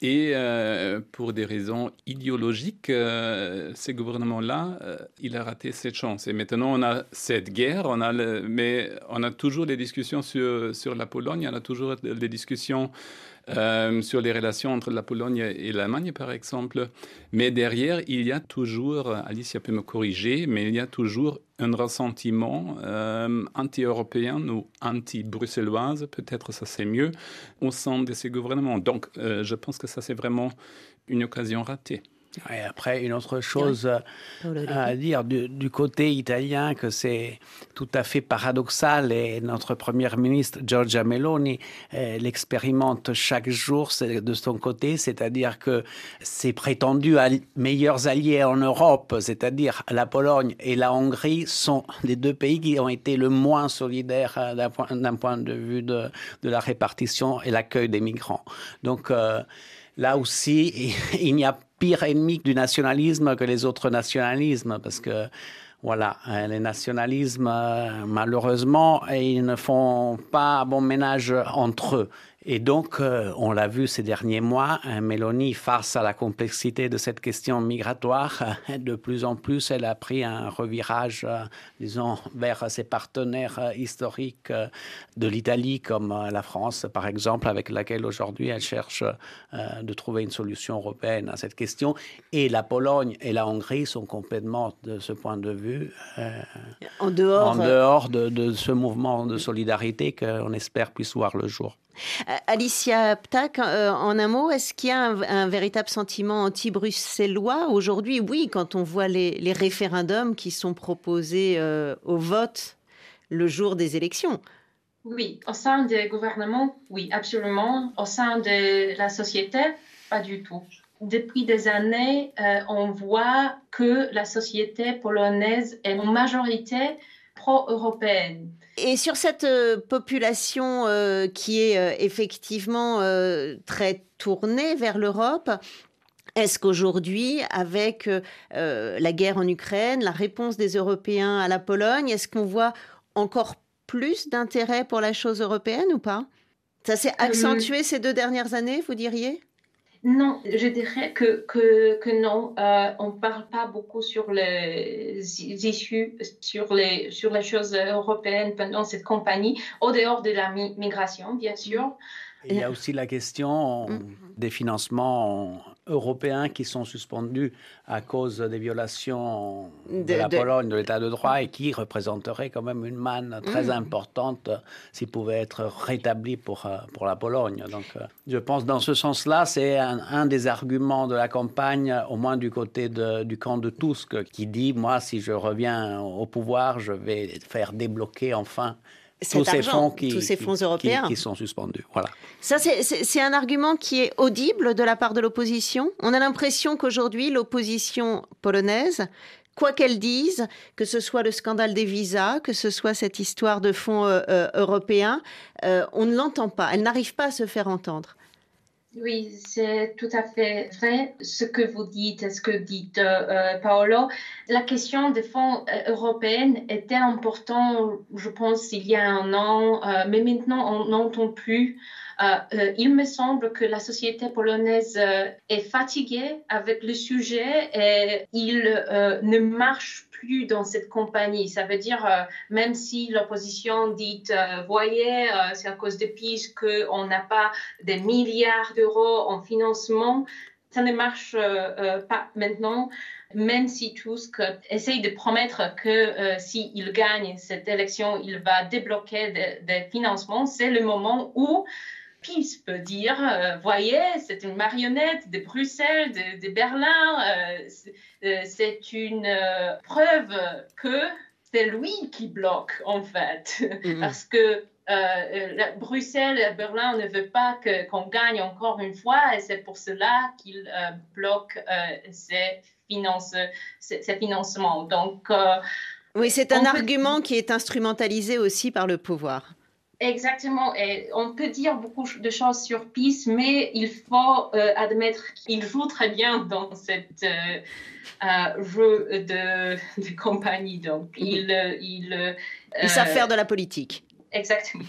S12: Et euh, pour des raisons idéologiques, euh, ce gouvernement-là, euh, il a raté cette chance. Et maintenant, on a cette guerre, on a mais on a toujours des discussions sur, sur la Pologne, on a toujours des discussions euh, sur les relations entre la Pologne et l'Allemagne, par exemple. Mais derrière, il y a toujours, Alicia peut me corriger, mais il y a toujours un ressentiment euh, anti-européen ou anti-bruxelloise, peut-être ça c'est mieux, au sein de ces gouvernements. Donc, euh, je pense que ça c'est vraiment une occasion ratée.
S9: Et après, une autre chose à dire du, côté italien, que c'est tout à fait paradoxal, et notre première ministre, Giorgia Meloni, l'expérimente chaque jour de son côté, c'est-à-dire que ses prétendus meilleurs alliés en Europe, c'est-à-dire la Pologne et la Hongrie, sont les deux pays qui ont été le moins solidaires euh, d'un point, point, de vue de, de, la répartition et l'accueil des migrants. Donc, euh, là aussi, il n'y a pire ennemi du nationalisme que les autres nationalismes, parce que voilà, euh, les nationalismes, euh, malheureusement, ils ne font pas bon ménage entre eux. Et donc, euh, on l'a vu ces derniers mois, euh, Mélanie, face à la complexité de cette question migratoire, euh, de plus en plus, elle a pris un revirage, disons, vers ses partenaires historiques de l'Italie, comme la France, par exemple, avec laquelle aujourd'hui elle cherche de trouver une solution européenne à cette question. Et la Pologne et la Hongrie sont complètement, de ce point de vue,
S3: en dehors,
S9: en dehors de, de ce mouvement de solidarité qu'on espère puisse voir le jour.
S3: Euh, Alicia Ptak, euh, en un mot, est-ce qu'il y a un, véritable sentiment anti-bruxellois aujourd'hui? Oui, quand on voit les, référendums qui sont proposés euh, au vote le jour des élections.
S5: Oui, au sein des gouvernements, oui, absolument. Au sein de la société, pas du tout. Depuis des années, on voit que la société polonaise est en majorité pro-européenne.
S3: Et sur cette euh, population euh, qui est euh, effectivement très tournée vers l'Europe, est-ce qu'aujourd'hui, avec la guerre en Ukraine, la réponse des Européens à la Pologne, est-ce qu'on voit encore plus d'intérêt pour la chose européenne ou pas? Ça s'est accentué ces deux dernières années, vous diriez?
S5: Non, je dirais que, que, que non. Euh, on ne parle pas beaucoup sur les issues, sur les, sur les choses européennes pendant cette compagnie, au dehors de la migration, bien sûr.
S9: Il y a aussi la question mm. des financements européens qui sont suspendus à cause des violations de, la Pologne, de l'état de droit, et qui représenteraient quand même une manne très mm. importante s'ils pouvaient être rétablis pour, euh, pour la Pologne. Donc euh, je pense dans ce sens-là, c'est un, des arguments de la campagne, au moins du côté du camp de Tusk, qui dit, moi, si je reviens au pouvoir, je vais faire débloquer enfin tous ces fonds, qui,
S3: tous ces fonds européens
S9: qui, sont suspendus. Voilà.
S3: Ça, c'est un argument qui est audible de la part de l'opposition. On a l'impression qu'aujourd'hui, l'opposition polonaise quoi qu'elle dise, que ce soit le scandale des visas, que ce soit cette histoire de fonds européens, on ne l'entend pas. Elle n'arrive pas à se faire entendre.
S5: Oui, c'est tout à fait vrai ce que vous dites, ce que dit euh, Paolo. La question des fonds euh, européens était importante, je pense, il y a un an, euh, mais maintenant on n'entend plus. il me semble que la société polonaise est fatiguée avec le sujet et il ne marche plus dans cette compagnie. Ça veut dire, euh, même si l'opposition dit, euh, voyez, euh, c'est à cause de PIS qu'on n'a pas des milliards d'euros en financement, ça ne marche pas maintenant même si Tusk essaye de promettre que s'il gagne cette élection, il va débloquer des, financements, c'est le moment où PIS peut dire, voyez, c'est une marionnette de Bruxelles, de, de Berlin, euh, c'est une euh, preuve que c'est lui qui bloque en fait, mhm. parce que euh, Bruxelles et Berlin ne veulent pas qu'on gagne encore une fois et c'est pour cela qu'il bloque ces, financements. Donc,
S3: oui, c'est un argument qui est instrumentalisé aussi par le pouvoir.
S5: Exactement. Et on peut dire beaucoup de choses sur PIS, mais il faut euh, admettre qu'il joue très bien dans cette euh, euh, jeu de, de, compagnie. Donc, il, il,
S3: il savent faire de la politique.
S5: Exactement.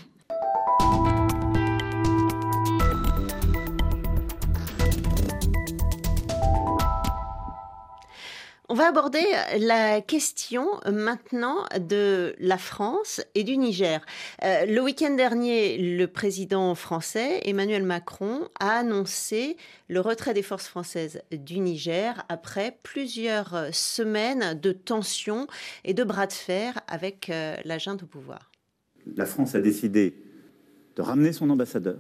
S3: On va aborder la question maintenant de la France et du Niger. Euh, le week-end dernier, le président français Emmanuel Macron a annoncé le retrait des forces françaises du Niger après plusieurs semaines de tensions et de bras de fer avec euh, la junte au pouvoir.
S20: La France a décidé de ramener son ambassadeur.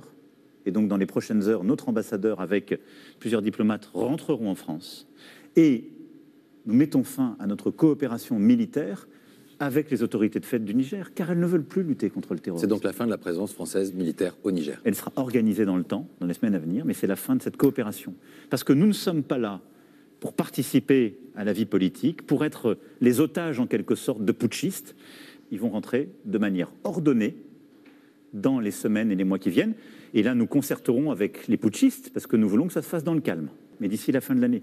S20: Et donc, dans les prochaines heures, notre ambassadeur, avec plusieurs diplomates, rentreront en France. Et nous mettons fin à notre coopération militaire avec les autorités de fait du Niger, car elles ne veulent plus lutter contre le terrorisme.
S21: C'est donc la fin de la présence française militaire au Niger.
S20: Elle sera organisée dans le temps, dans les semaines à venir, mais c'est la fin de cette coopération. Parce que nous ne sommes pas là pour participer à la vie politique, pour être les otages en quelque sorte de putschistes. Ils vont rentrer de manière ordonnée dans les semaines et les mois qui viennent. Et là, nous concerterons avec les putschistes, parce que nous voulons que ça se fasse dans le calme, mais d'ici la fin de l'année.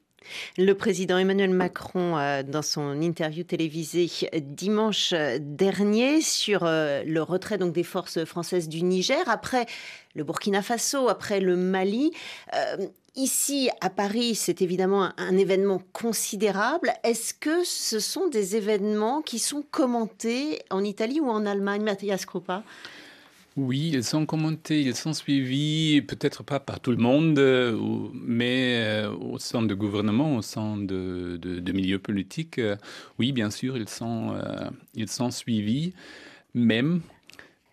S3: Le président Emmanuel Macron, euh, dans son interview télévisée dimanche dernier sur euh, le retrait donc des forces françaises du Niger, après le Burkina Faso, après le Mali, euh, Ici, à Paris, c'est évidemment un, événement considérable. Est-ce que ce sont des événements qui sont commentés en Italie ou en Allemagne, Mathias Krupa?
S12: Oui, ils sont commentés, ils sont suivis, peut-être pas par tout le monde, euh, mais euh, au sein du gouvernement, au sein de, de, milieux politiques, euh, oui, bien sûr, ils sont, ils sont suivis, même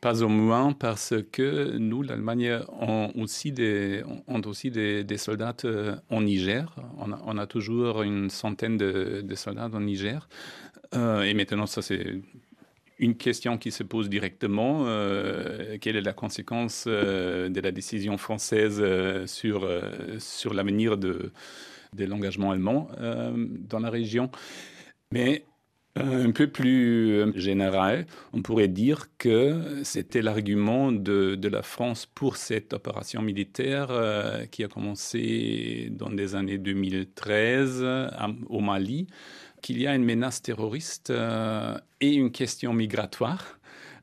S12: pas au moins parce que nous, l'Allemagne, on aussi des, on aussi des, soldats en Niger. On a, toujours une centaine de, de soldats en Niger. et maintenant, ça c'est une question qui se pose directement, euh, quelle est la conséquence euh, de la décision française euh, sur, sur l'avenir de, de l'engagement allemand dans la région. Mais un peu plus général, on pourrait dire que c'était l'argument de, de, la France pour cette opération militaire qui a commencé dans les années 2013 au Mali qu'il y a une menace terroriste euh, et une question migratoire.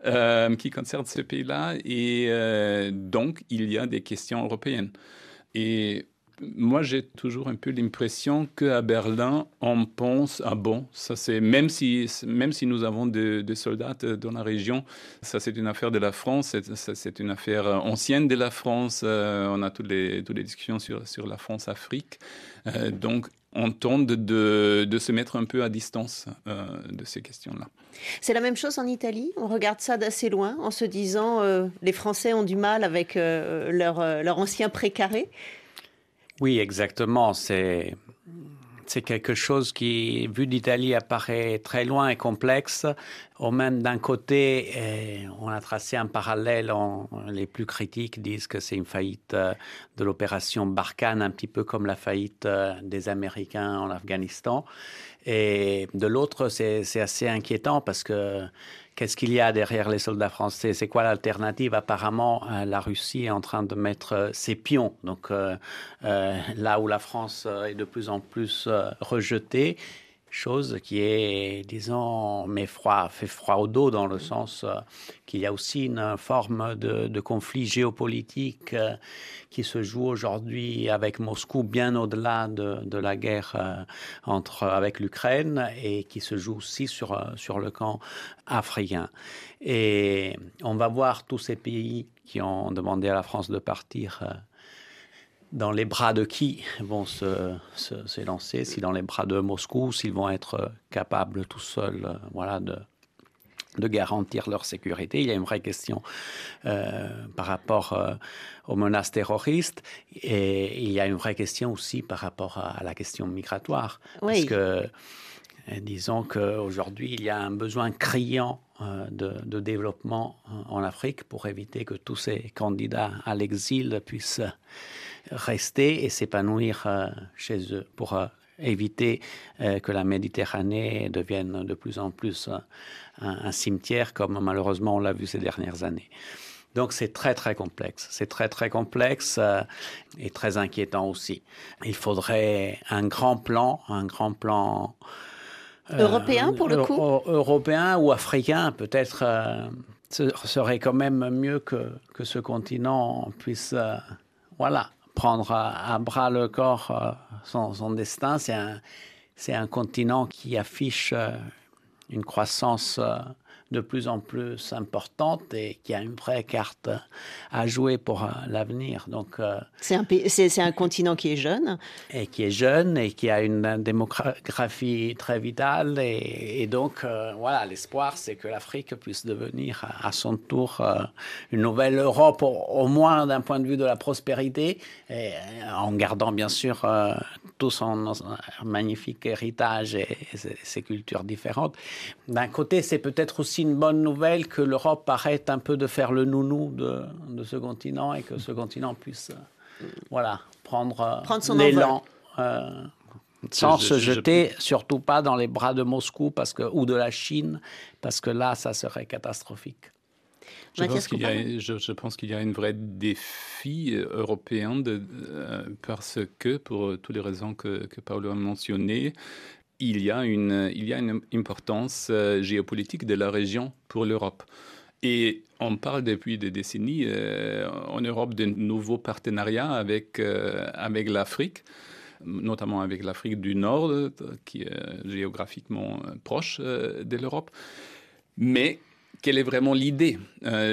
S12: Euh, qui concerne ce pays-là et euh, donc il y a des questions européennes. Et moi, j'ai toujours un peu l'impression qu'à Berlin, on pense, ah bon, ça c'est, même si, même si nous avons des soldats dans la région, ça c'est une affaire de la France, c'est une affaire ancienne de la France, on a toutes les, toutes les discussions sur, sur la France-Afrique. donc, on tente de, se mettre un peu à distance euh, de ces questions-là.
S3: C'est la même chose en Italie? On regarde ça d'assez loin en se disant euh, les Français ont du mal avec euh, leur, leur ancien précaré?
S9: Oui, exactement. C'est c'est quelque chose qui, vu d'Italie, apparaît très loin et complexe. Au même d'un côté, eh, on a tracé un parallèle, les plus critiques disent que c'est une faillite euh, de l'opération Barkhane, un petit peu comme la faillite euh, des Américains en Afghanistan. Et de l'autre, c'est assez inquiétant parce que qu'est-ce qu'il y a derrière les soldats français? C'est quoi l'alternative? Apparemment, euh, la Russie est en train de mettre ses pions. Donc là où la France est de plus en plus rejetée, chose qui est, disons, mais froid, fait froid au dos dans le sens euh, qu'il y a aussi une forme de, conflit géopolitique euh, qui se joue aujourd'hui avec Moscou bien au-delà de, la guerre euh, entre, avec l'Ukraine et qui se joue aussi sur, sur le camp africain. Et on va voir tous ces pays qui ont demandé à la France de partir dans les bras de qui vont se, s'élancer, si dans les bras de Moscou, s'ils vont être capables tout seuls euh, voilà, de, de garantir leur sécurité? Il y a une vraie question euh, par rapport euh, aux menaces terroristes et il y a une vraie question aussi par rapport à, la question migratoire. Parce que disons qu'aujourd'hui, il y a un besoin criant de, de, développement en Afrique pour éviter que tous ces candidats à l'exil puissent rester et s'épanouir euh, chez eux pour euh, éviter euh, que la Méditerranée devienne de plus en plus un, cimetière comme malheureusement on l'a vu ces dernières années. Donc c'est très très complexe, c'est très très complexe et très inquiétant aussi. Il faudrait un grand plan, un grand plan
S3: européen pour le coup,
S9: européen ou africain peut-être. ce serait quand même mieux que, que ce continent puisse, voilà, prendre à, bras le corps euh, son, destin. C'est un, un continent qui affiche euh, une croissance euh, de plus en plus importante et qui a une vraie carte à jouer pour euh, l'avenir. Donc
S3: euh, c'est un, c'est, un continent qui est jeune
S9: et qui est jeune et qui a une démographie très vitale et, donc euh, voilà l'espoir c'est que l'Afrique puisse devenir à, son tour une nouvelle Europe au, moins d'un point de vue de la prospérité et, en gardant bien sûr tout son magnifique héritage et, et ses cultures différentes. D'un côté c'est peut-être aussi une bonne nouvelle que l'Europe arrête un peu de faire le nounou de, de ce continent et que ce continent puisse euh, voilà, prendre, euh, prendre son l'élan. Euh, sans se jeter, surtout pas dans les bras de Moscou parce que, ou de la Chine, parce que là, ça serait catastrophique.
S12: Je pense, qu'il y a, je, pense qu'il y a un vrai défi européen de, parce que, pour toutes les raisons que, que Paolo a mentionnées, il y a une, il y a une importance euh, géopolitique de la région pour l'Europe. Et on parle depuis des décennies euh, en Europe de nouveaux partenariats avec, euh, avec l'Afrique, notamment avec l'Afrique du Nord, qui est géographiquement proche de l'Europe. Mais quelle est vraiment l'idée?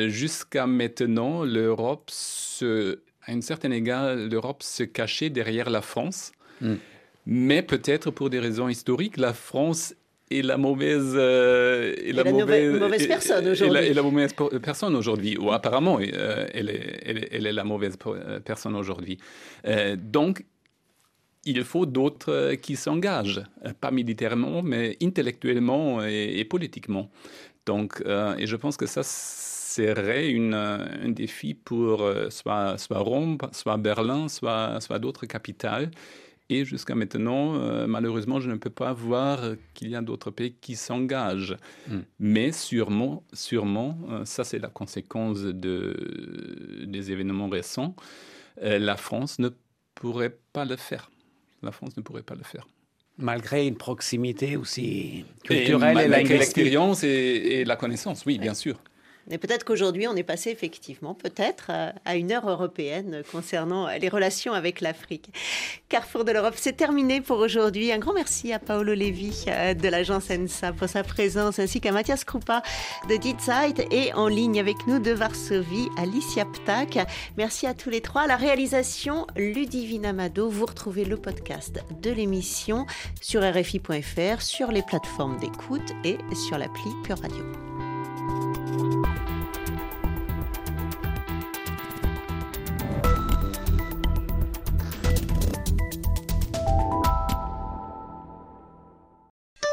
S12: Jusqu'à maintenant, l'Europe, à un certain égard, l'Europe se cachait derrière la France. Hmm. Mais peut-être pour des raisons historiques, la France est la mauvaise,
S3: euh, la, mauvaise, personne aujourd'hui.
S12: Et la, mauvaise personne aujourd'hui, ou apparemment, euh, elle, est, elle, est, la mauvaise euh, personne aujourd'hui. donc, il faut d'autres qui s'engagent, pas militairement, mais intellectuellement et, politiquement. Donc, et je pense que ça serait une, un défi pour soit, soit Rome, soit Berlin, soit, soit d'autres capitales et jusqu'à maintenant, euh, malheureusement, je ne peux pas voir qu'il y a d'autres pays qui s'engagent. Hmm. Mais sûrement, sûrement euh, ça c'est la conséquence de, des événements récents, euh, la France ne pourrait pas le faire. La France ne pourrait pas le faire.
S9: Malgré une proximité aussi culturelle et,
S12: et l'expérience et, et, la connaissance, oui, bien sûr.
S3: Et peut-être qu'aujourd'hui, on est passé effectivement, peut-être, à une heure européenne concernant les relations avec l'Afrique. Carrefour de l'Europe, c'est terminé pour aujourd'hui. Un grand merci à Paolo Levi euh, de l'agence ENSA pour sa présence, ainsi qu'à Mathias Krupa de Zeit et en ligne avec nous de Varsovie, Alicia Ptak. Merci à tous les trois. la réalisation, Ludivine Amado. Vous retrouvez le podcast de l'émission sur RFI.fr, sur les plateformes d'écoute et sur l'appli Pure Radio.